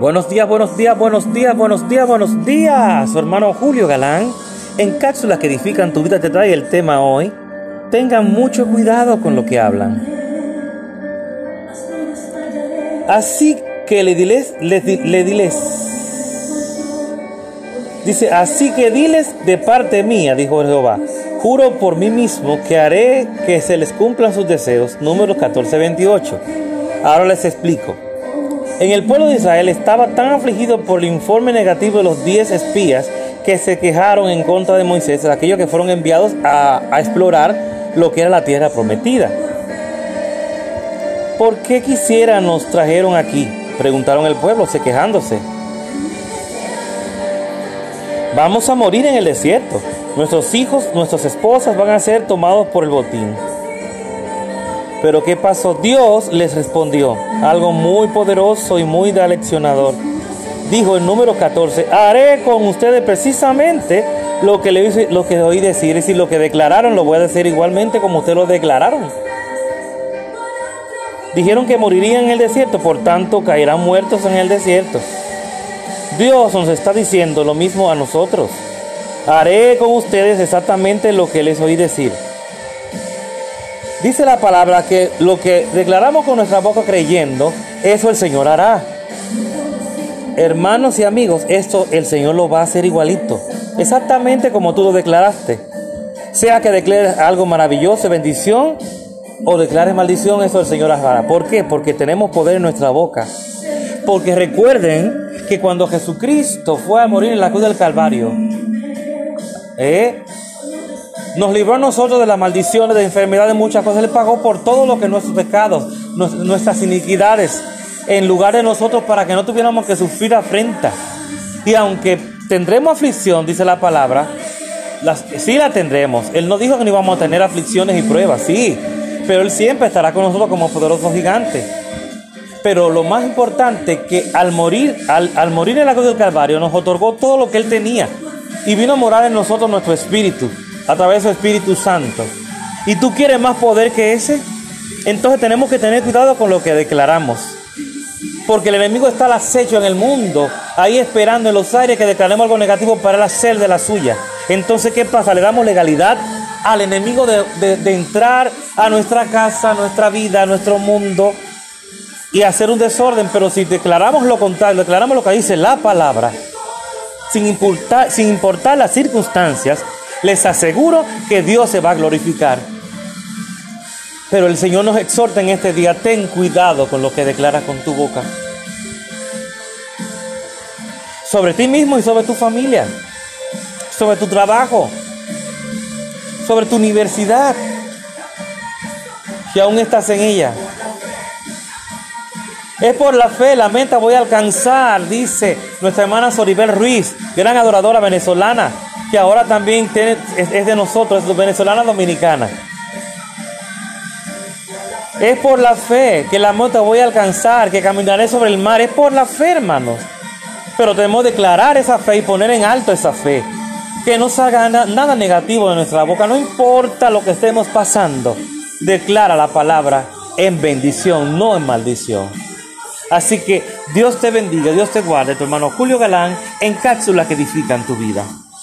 Buenos días, buenos días, buenos días, buenos días, buenos días. Su hermano Julio Galán, en cápsulas que edifican tu vida, te trae el tema hoy. Tengan mucho cuidado con lo que hablan. Así que le diles, le, le diles. Dice, así que diles de parte mía, dijo Jehová. Juro por mí mismo que haré que se les cumplan sus deseos. Número 14, 28. Ahora les explico. En el pueblo de Israel estaba tan afligido por el informe negativo de los diez espías que se quejaron en contra de Moisés, aquellos que fueron enviados a, explorar lo que era la tierra prometida. ¿Por qué quisiera nos trajeron aquí? Preguntaron el pueblo, se quejándose. Vamos a morir en el desierto. Nuestros hijos, nuestras esposas van a ser tomados por el botín. Pero ¿qué pasó? Dios les respondió algo muy poderoso y muy aleccionador. Dijo el número 14, haré con ustedes precisamente lo que, le, lo que oí decir. Es decir, lo que declararon lo voy a decir igualmente como ustedes lo declararon. Dijeron que morirían en el desierto, por tanto caerán muertos en el desierto. Dios nos está diciendo lo mismo a nosotros. Haré con ustedes exactamente lo que les oí decir. Dice la palabra que lo que declaramos con nuestra boca creyendo, eso el Señor hará. Hermanos y amigos, esto el Señor lo va a hacer igualito, exactamente como tú lo declaraste. Sea que declares algo maravilloso, bendición, o declares maldición, eso el Señor hará. ¿Por qué? Porque tenemos poder en nuestra boca. Porque recuerden que cuando Jesucristo fue a morir en la cruz del Calvario, ¿eh? Nos libró a nosotros de las maldiciones, de enfermedades, de muchas cosas. Él pagó por todo lo que nuestros pecados, nuestras iniquidades, en lugar de nosotros para que no tuviéramos que sufrir afrenta. Y aunque tendremos aflicción, dice la palabra, sí la tendremos. Él no dijo que no íbamos a tener aflicciones y pruebas, sí, pero Él siempre estará con nosotros como poderoso gigante. Pero lo más importante que al morir, al, al morir en la cruz del Calvario, nos otorgó todo lo que Él tenía y vino a morar en nosotros nuestro espíritu a través del Espíritu Santo. ¿Y tú quieres más poder que ese? Entonces tenemos que tener cuidado con lo que declaramos. Porque el enemigo está al acecho en el mundo, ahí esperando en los aires que declaremos algo negativo para hacer de la suya. Entonces, ¿qué pasa? Le damos legalidad al enemigo de, de entrar a nuestra casa, a nuestra vida, a nuestro mundo y hacer un desorden. Pero si declaramos lo contrario, declaramos lo que dice la palabra, sin importar, sin importar las circunstancias, les aseguro que Dios se va a glorificar. Pero el Señor nos exhorta en este día, ten cuidado con lo que declaras con tu boca. Sobre ti mismo y sobre tu familia, sobre tu trabajo, sobre tu universidad, que aún estás en ella. Es por la fe, la meta voy a alcanzar, dice nuestra hermana Soribel Ruiz, gran adoradora venezolana que ahora también es, de nosotros, es venezolana dominicana. Es por la fe que la meta voy a alcanzar, que caminaré sobre el mar. Es por la fe, hermanos. Pero debemos declarar esa fe y poner en alto esa fe. Que no salga na nada negativo de nuestra boca. No importa lo que estemos pasando. Declara la palabra en bendición, no en maldición. Así que Dios te bendiga, Dios te guarde, tu hermano Julio Galán, en cápsulas que edifican tu vida.